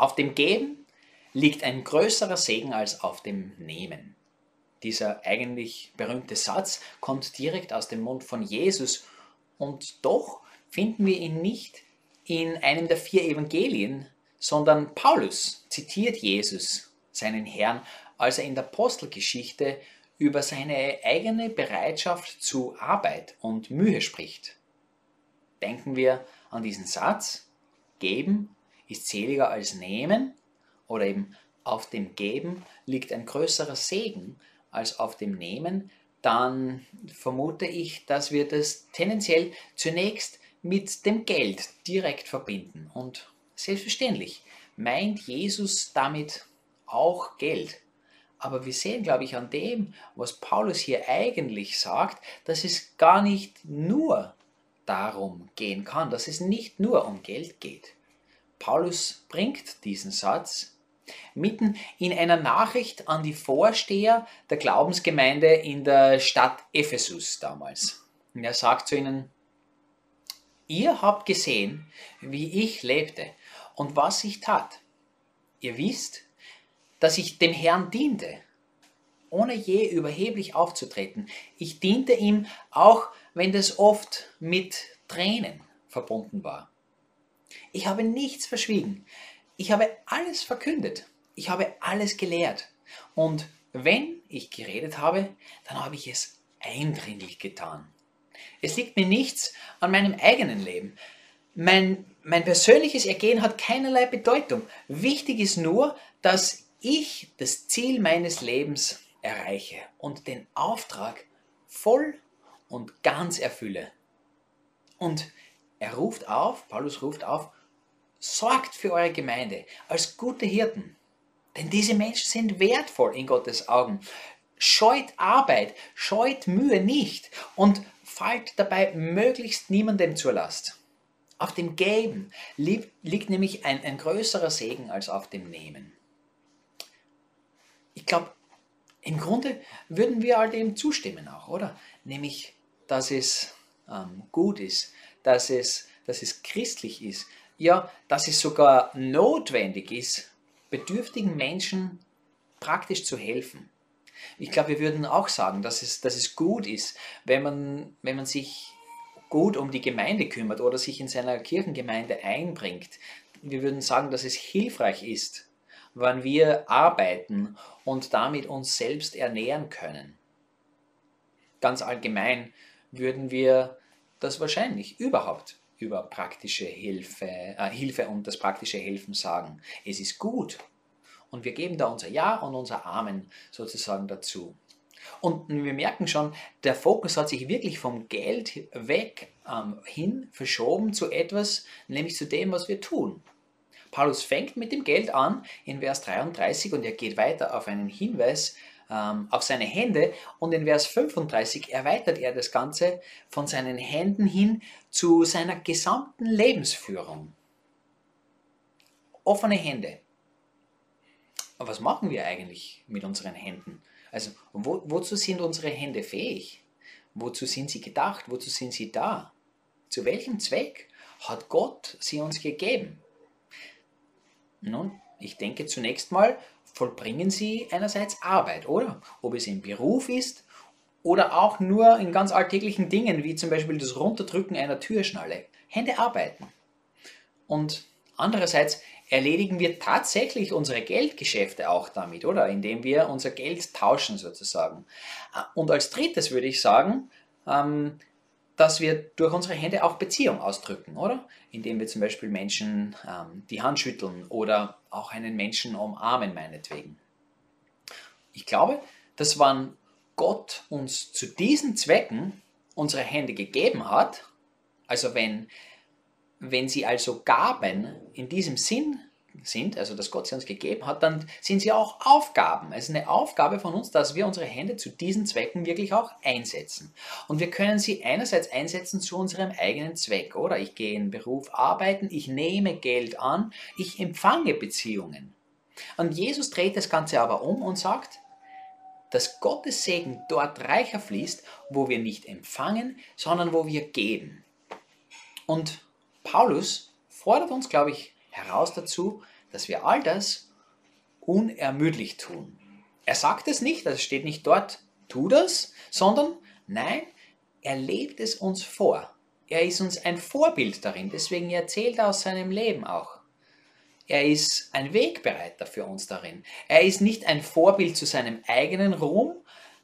Auf dem Geben liegt ein größerer Segen als auf dem Nehmen. Dieser eigentlich berühmte Satz kommt direkt aus dem Mund von Jesus und doch finden wir ihn nicht in einem der vier Evangelien, sondern Paulus zitiert Jesus, seinen Herrn, als er in der Apostelgeschichte über seine eigene Bereitschaft zu Arbeit und Mühe spricht. Denken wir an diesen Satz, geben ist seliger als nehmen oder eben auf dem Geben liegt ein größerer Segen als auf dem Nehmen, dann vermute ich, dass wir das tendenziell zunächst mit dem Geld direkt verbinden. Und selbstverständlich meint Jesus damit auch Geld. Aber wir sehen, glaube ich, an dem, was Paulus hier eigentlich sagt, dass es gar nicht nur darum gehen kann, dass es nicht nur um Geld geht. Paulus bringt diesen Satz mitten in einer Nachricht an die Vorsteher der Glaubensgemeinde in der Stadt Ephesus damals. Und er sagt zu ihnen, ihr habt gesehen, wie ich lebte und was ich tat. Ihr wisst, dass ich dem Herrn diente, ohne je überheblich aufzutreten. Ich diente ihm, auch wenn das oft mit Tränen verbunden war. Ich habe nichts verschwiegen. Ich habe alles verkündet. Ich habe alles gelehrt. Und wenn ich geredet habe, dann habe ich es eindringlich getan. Es liegt mir nichts an meinem eigenen Leben. Mein, mein persönliches Ergehen hat keinerlei Bedeutung. Wichtig ist nur, dass ich das Ziel meines Lebens erreiche und den Auftrag voll und ganz erfülle. Und er ruft auf, Paulus ruft auf, Sorgt für eure Gemeinde als gute Hirten. Denn diese Menschen sind wertvoll in Gottes Augen. Scheut Arbeit, scheut Mühe nicht und fallt dabei möglichst niemandem zur Last. Auf dem Geben liegt, nämlich ein, ein größerer Segen als auf dem Nehmen. Ich glaube, im Grunde würden wir all dem zustimmen auch, oder? Nämlich, dass es ähm, gut ist, dass es, dass es christlich ist, ja, dass es sogar notwendig ist, bedürftigen Menschen praktisch zu helfen. Ich glaube, wir würden auch sagen, dass es, dass es gut ist, wenn man, wenn man sich gut um die Gemeinde kümmert oder sich in seiner Kirchengemeinde einbringt. Wir würden sagen, dass es hilfreich ist, wann wir arbeiten und damit uns selbst ernähren können. Ganz allgemein würden wir das wahrscheinlich überhaupt über praktische Hilfe, äh, Hilfe und das praktische Helfen sagen. Es ist gut. Und wir geben da unser Ja und unser Amen sozusagen dazu. Und wir merken schon, der Fokus hat sich wirklich vom Geld weg ähm, hin verschoben zu etwas, nämlich zu dem, was wir tun. Paulus fängt mit dem Geld an in Vers 33 und er geht weiter auf einen Hinweis ähm, auf seine Hände und in Vers 35 erweitert er das Ganze von seinen Händen hin zu seiner gesamten Lebensführung. Offene Hände. Aber was machen wir eigentlich mit unseren Händen? Also wo, wozu sind unsere Hände fähig? Wozu sind sie gedacht? Wozu sind sie da? Zu welchem Zweck hat Gott sie uns gegeben? Nun, ich denke zunächst mal vollbringen sie einerseits Arbeit, oder? Ob es im Beruf ist oder auch nur in ganz alltäglichen Dingen, wie zum Beispiel das Runterdrücken einer Türschnalle. Hände arbeiten. Und andererseits erledigen wir tatsächlich unsere Geldgeschäfte auch damit, oder? Indem wir unser Geld tauschen sozusagen. Und als drittes würde ich sagen, ähm, dass wir durch unsere Hände auch Beziehung ausdrücken, oder? Indem wir zum Beispiel Menschen ähm, die Hand schütteln oder auch einen Menschen umarmen, meinetwegen. Ich glaube, dass wann Gott uns zu diesen Zwecken unsere Hände gegeben hat, also wenn, wenn sie also Gaben in diesem Sinn sind, also dass Gott sie uns gegeben hat, dann sind sie auch Aufgaben. Es ist eine Aufgabe von uns, dass wir unsere Hände zu diesen Zwecken wirklich auch einsetzen. Und wir können sie einerseits einsetzen zu unserem eigenen Zweck, oder? Ich gehe in Beruf arbeiten, ich nehme Geld an, ich empfange Beziehungen. Und Jesus dreht das Ganze aber um und sagt, dass Gottes Segen dort reicher fließt, wo wir nicht empfangen, sondern wo wir geben. Und Paulus fordert uns, glaube ich, heraus dazu, dass wir all das unermüdlich tun. Er sagt es nicht, also steht nicht dort, tu das, sondern nein, er lebt es uns vor. Er ist uns ein Vorbild darin, deswegen erzählt er aus seinem Leben auch. Er ist ein Wegbereiter für uns darin. Er ist nicht ein Vorbild zu seinem eigenen Ruhm.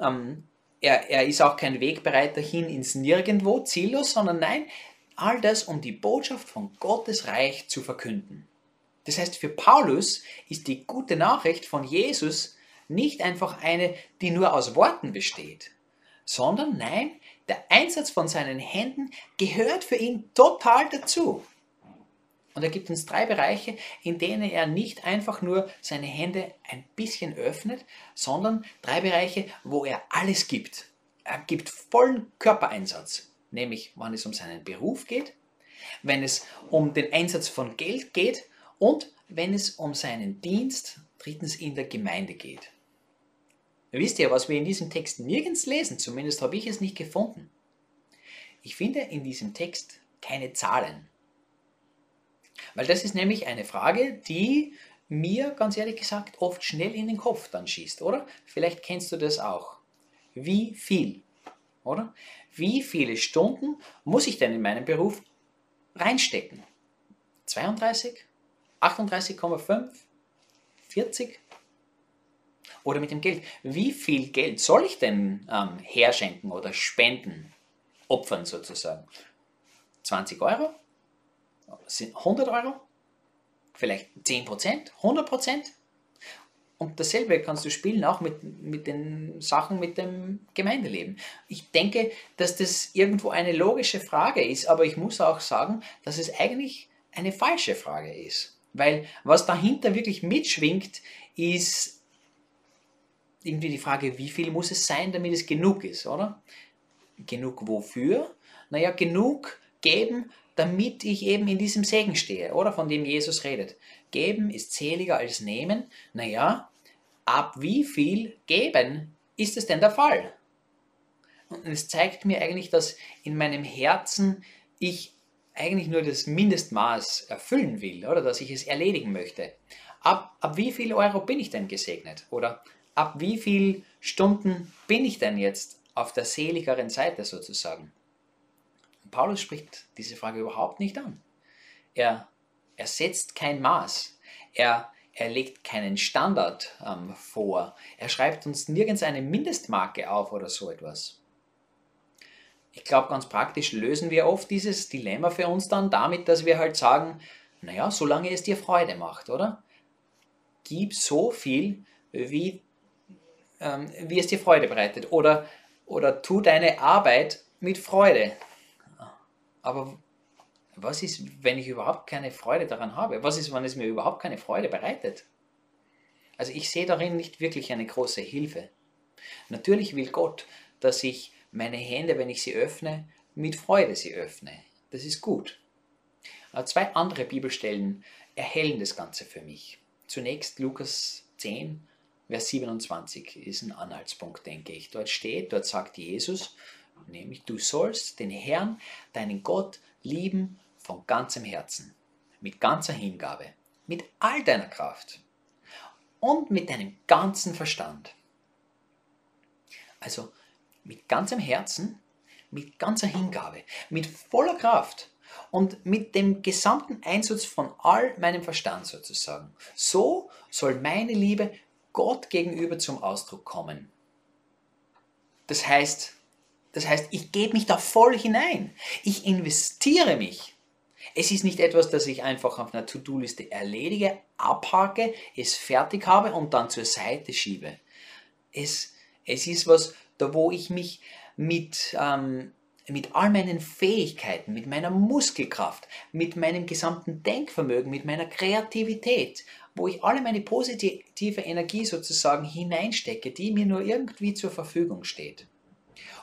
Ähm, er, er ist auch kein Wegbereiter hin ins Nirgendwo, ziellos, sondern nein, all das, um die Botschaft von Gottes Reich zu verkünden. Das heißt, für Paulus ist die gute Nachricht von Jesus nicht einfach eine, die nur aus Worten besteht, sondern nein, der Einsatz von seinen Händen gehört für ihn total dazu. Und er gibt uns drei Bereiche, in denen er nicht einfach nur seine Hände ein bisschen öffnet, sondern drei Bereiche, wo er alles gibt. Er gibt vollen Körpereinsatz, nämlich wenn es um seinen Beruf geht, wenn es um den Einsatz von Geld geht und wenn es um seinen Dienst, drittens in der Gemeinde geht. Wisst ihr, was wir in diesem Text nirgends lesen, zumindest habe ich es nicht gefunden. Ich finde in diesem Text keine Zahlen. Weil das ist nämlich eine Frage, die mir ganz ehrlich gesagt oft schnell in den Kopf dann schießt, oder? Vielleicht kennst du das auch. Wie viel, oder? Wie viele Stunden muss ich denn in meinen Beruf reinstecken? 32? 38,5? 40? Oder mit dem Geld. Wie viel Geld soll ich denn ähm, herschenken oder spenden, opfern sozusagen? 20 Euro? 100 Euro? Vielleicht 10 Prozent? 100 Prozent? Und dasselbe kannst du spielen auch mit, mit den Sachen mit dem Gemeindeleben. Ich denke, dass das irgendwo eine logische Frage ist, aber ich muss auch sagen, dass es eigentlich eine falsche Frage ist. Weil was dahinter wirklich mitschwingt, ist irgendwie die Frage, wie viel muss es sein, damit es genug ist, oder? Genug wofür? Naja, genug geben, damit ich eben in diesem Segen stehe, oder? Von dem Jesus redet. Geben ist zähliger als nehmen. Naja, ab wie viel geben ist es denn der Fall? Und es zeigt mir eigentlich, dass in meinem Herzen ich eigentlich nur das Mindestmaß erfüllen will, oder dass ich es erledigen möchte. Ab, ab wie viel Euro bin ich denn gesegnet? Oder ab wie viel Stunden bin ich denn jetzt auf der seligeren Seite sozusagen? Paulus spricht diese Frage überhaupt nicht an. Er, er setzt kein Maß. Er, er legt keinen Standard ähm, vor. Er schreibt uns nirgends eine Mindestmarke auf oder so etwas. Ich glaube, ganz praktisch lösen wir oft dieses Dilemma für uns dann damit, dass wir halt sagen, naja, solange es dir Freude macht, oder? Gib so viel, wie ähm, wie es dir Freude bereitet. Oder, oder tu deine Arbeit mit Freude. Aber was ist, wenn ich überhaupt keine Freude daran habe? Was ist, wenn es mir überhaupt keine Freude bereitet? Also ich sehe darin nicht wirklich eine große Hilfe. Natürlich will Gott, dass ich meine Hände, wenn ich sie öffne, mit Freude sie öffne. Das ist gut. Aber zwei andere Bibelstellen erhellen das Ganze für mich. Zunächst Lukas 10, Vers 27 ist ein Anhaltspunkt, denke ich. Dort steht, dort sagt Jesus, nämlich du sollst den Herrn, deinen Gott, lieben von ganzem Herzen, mit ganzer Hingabe, mit all deiner Kraft und mit deinem ganzen Verstand. Also mit ganzem Herzen, mit ganzer Hingabe, mit voller Kraft und mit dem gesamten Einsatz von all meinem Verstand sozusagen. So soll meine Liebe Gott gegenüber zum Ausdruck kommen. Das heißt, das heißt, ich gebe mich da voll hinein. Ich investiere mich. Es ist nicht etwas, das ich einfach auf einer To-Do-Liste erledige, abhake, es fertig habe und dann zur Seite schiebe. Es, es ist was, da wo ich mich mit, ähm, mit all meinen Fähigkeiten, mit meiner Muskelkraft, mit meinem gesamten Denkvermögen, mit meiner Kreativität wo ich alle meine positive Energie sozusagen hineinstecke, die mir nur irgendwie zur Verfügung steht.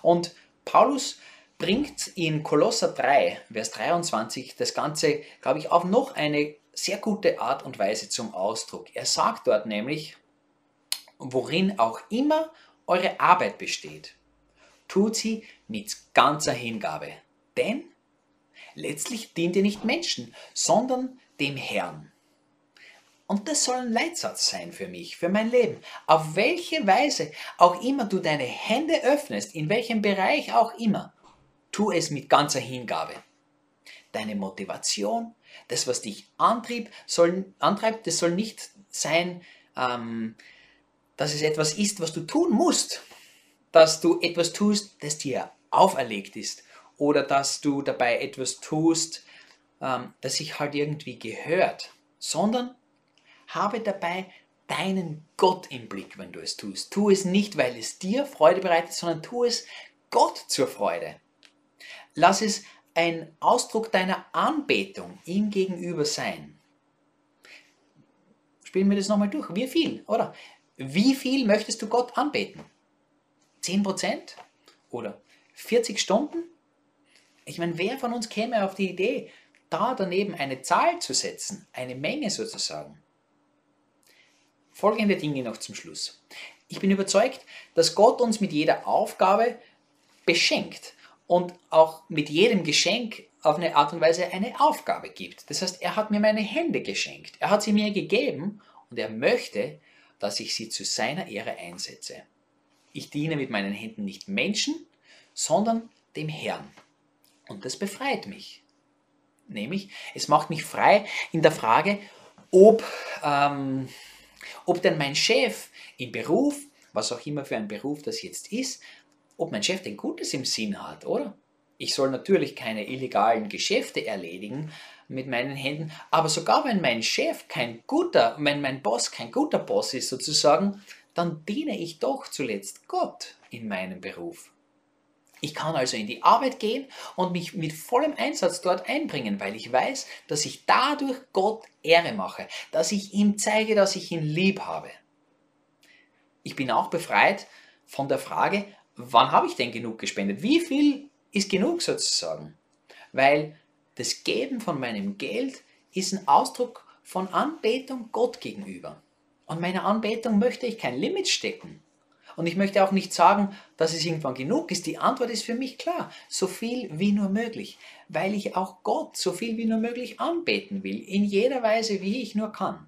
Und Paulus bringt in Kolosser 3, Vers 23 das Ganze, glaube ich, auf noch eine sehr gute Art und Weise zum Ausdruck. Er sagt dort nämlich, worin auch immer eure Arbeit besteht, tut sie mit ganzer Hingabe. Denn letztlich dient ihr nicht Menschen, sondern dem Herrn. Und das soll ein Leitsatz sein für mich, für mein Leben. Auf welche Weise auch immer du deine Hände öffnest, in welchem Bereich auch immer, tu es mit ganzer Hingabe. Deine Motivation, das, was dich antrieb, soll, antreibt, das soll nicht sein, ähm, dass es etwas ist, was du tun musst, dass du etwas tust, das dir auferlegt ist oder dass du dabei etwas tust, ähm, das sich halt irgendwie gehört, sondern habe dabei deinen Gott im Blick, wenn du es tust. Tu es nicht, weil es dir Freude bereitet, sondern tu es Gott zur Freude. Lass es ein Ausdruck deiner Anbetung ihm gegenüber sein. Spielen wir das nochmal durch. Wie viel, oder? Wie viel möchtest du Gott anbeten? 10% oder 40 Stunden? Ich meine, wer von uns käme auf die Idee, da daneben eine Zahl zu setzen, eine Menge sozusagen? Folgende Dinge noch zum Schluss. Ich bin überzeugt, dass Gott uns mit jeder Aufgabe beschenkt und auch mit jedem Geschenk auf eine Art und Weise eine Aufgabe gibt. Das heißt, er hat mir meine Hände geschenkt. Er hat sie mir gegeben und er möchte, dass ich sie zu seiner Ehre einsetze. Ich diene mit meinen Händen nicht Menschen, sondern dem Herrn. Und das befreit mich. Nämlich, es macht mich frei in der Frage, ob ähm, ob denn mein Chef im Beruf, was auch immer für ein Beruf das jetzt ist, ob mein Chef denn Gutes im Sinn hat, oder? Ich soll natürlich keine illegalen Geschäfte erledigen mit meinen Händen, aber sogar wenn mein Chef kein guter, wenn mein Boss kein guter Boss ist sozusagen, dann diene ich doch zuletzt Gott in meinem Beruf. Ich kann also in die Arbeit gehen und mich mit vollem Einsatz dort einbringen, weil ich weiß, dass ich dadurch Gott Ehre mache, dass ich ihm zeige, dass ich ihn lieb habe. Ich bin auch befreit von der Frage, wann habe ich denn genug gespendet? Wie viel ist genug sozusagen? Weil das Geben von meinem Geld ist ein Ausdruck von Anbetung Gott gegenüber. Und meiner Anbetung möchte ich kein Limit stecken. Und ich möchte auch nicht sagen, dass es irgendwann genug ist. Die Antwort ist für mich klar, so viel wie nur möglich, weil ich auch Gott so viel wie nur möglich anbeten will, in jeder Weise, wie ich nur kann.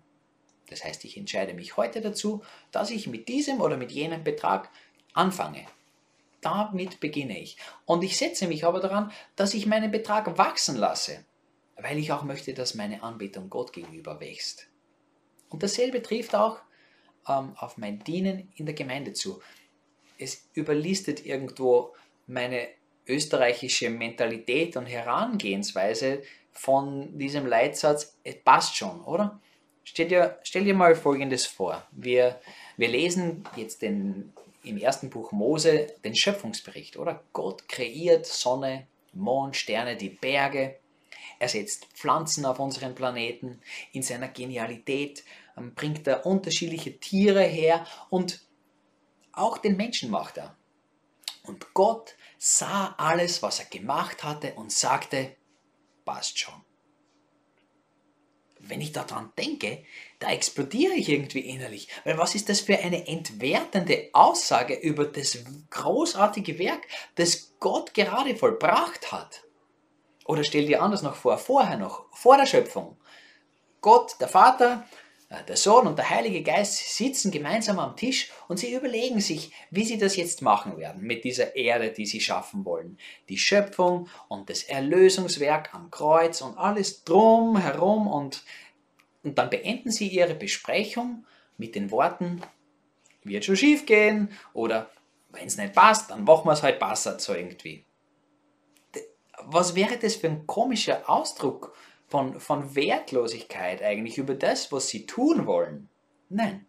Das heißt, ich entscheide mich heute dazu, dass ich mit diesem oder mit jenem Betrag anfange. Damit beginne ich. Und ich setze mich aber daran, dass ich meinen Betrag wachsen lasse, weil ich auch möchte, dass meine Anbetung Gott gegenüber wächst. Und dasselbe trifft auch ähm, auf mein Dienen in der Gemeinde zu. Es überlistet irgendwo meine österreichische Mentalität und Herangehensweise von diesem Leitsatz, es passt schon, oder? Stell dir, stell dir mal Folgendes vor. Wir, wir lesen jetzt den, im ersten Buch Mose den Schöpfungsbericht, oder? Gott kreiert Sonne, Mond, Sterne, die Berge. Er setzt Pflanzen auf unseren Planeten. In seiner Genialität ähm, bringt er unterschiedliche Tiere her und auch den Menschen macht er. Und Gott sah alles, was er gemacht hatte und sagte, passt schon. Wenn ich daran denke, da explodiere ich irgendwie innerlich. Weil was ist das für eine entwertende Aussage über das großartige Werk, das Gott gerade vollbracht hat? Oder stell dir anders noch vor, vorher noch, vor der Schöpfung. Gott, der Vater, der Sohn und der Heilige Geist sitzen gemeinsam am Tisch und sie überlegen sich, wie sie das jetzt machen werden mit dieser Erde, die sie schaffen wollen. Die Schöpfung und das Erlösungswerk am Kreuz und alles drum herum und, und dann beenden sie ihre Besprechung mit den Worten, wird schon schief gehen oder wenn es nicht passt, dann machen wir es halt besser so irgendwie. Was wäre das für ein komischer Ausdruck von, von Wertlosigkeit eigentlich über das, was sie tun wollen. Nein.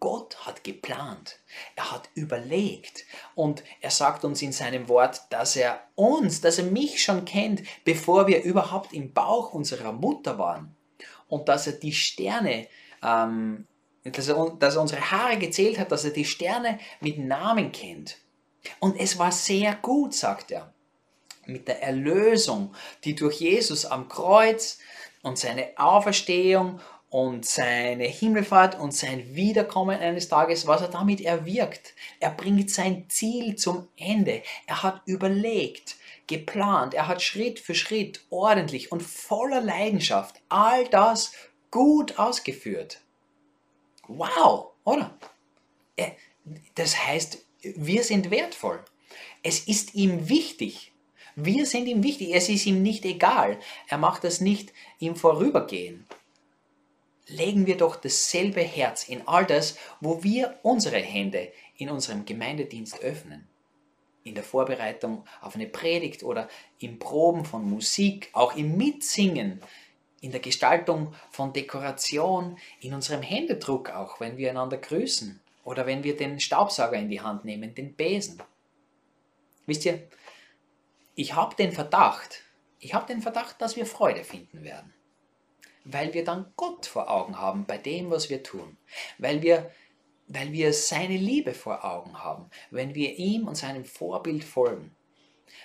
Gott hat geplant, er hat überlegt und er sagt uns in seinem Wort, dass er uns, dass er mich schon kennt, bevor wir überhaupt im Bauch unserer Mutter waren und dass er die Sterne, ähm, dass, er, dass er unsere Haare gezählt hat, dass er die Sterne mit Namen kennt. Und es war sehr gut, sagt er mit der Erlösung, die durch Jesus am Kreuz und seine Auferstehung und seine Himmelfahrt und sein Wiederkommen eines Tages, was er damit erwirkt. Er bringt sein Ziel zum Ende. Er hat überlegt, geplant, er hat Schritt für Schritt ordentlich und voller Leidenschaft all das gut ausgeführt. Wow, oder? Das heißt, wir sind wertvoll. Es ist ihm wichtig. Wir sind ihm wichtig. Es ist ihm nicht egal. Er macht das nicht im Vorübergehen. Legen wir doch dasselbe Herz in all das, wo wir unsere Hände in unserem Gemeindedienst öffnen. In der Vorbereitung auf eine Predigt oder im Proben von Musik, auch im Mitsingen, in der Gestaltung von Dekoration, in unserem Händedruck auch, wenn wir einander grüßen oder wenn wir den Staubsauger in die Hand nehmen, den Besen. Wisst ihr, ich habe den Verdacht, ich habe den Verdacht, dass wir Freude finden werden, weil wir dann Gott vor Augen haben bei dem, was wir tun, weil wir weil wir seine Liebe vor Augen haben, wenn wir ihm und seinem Vorbild folgen,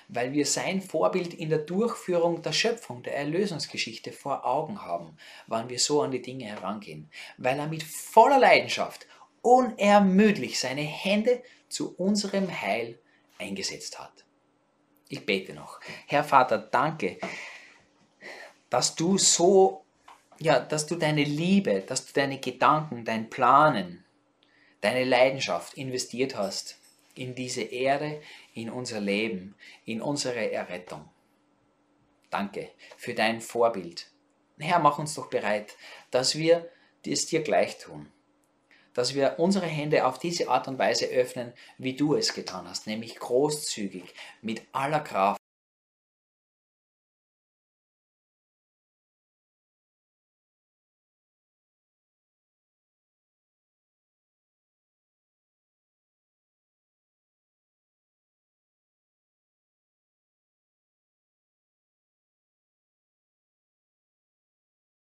weil wir sein Vorbild in der Durchführung der Schöpfung, der Erlösungsgeschichte vor Augen haben, wann wir so an die Dinge herangehen, weil er mit voller Leidenschaft unermüdlich seine Hände zu unserem Heil eingesetzt hat. Ich bete noch. Herr Vater, danke, dass du so, ja, dass du deine Liebe, dass du deine Gedanken, dein Planen, deine Leidenschaft investiert hast in diese Erde, in unser Leben, in unsere Errettung. Danke für dein Vorbild. Herr, mach uns doch bereit, dass wir es dir gleich tun. Dass wir unsere Hände auf diese Art und Weise öffnen, wie du es getan hast, nämlich großzügig, mit aller Kraft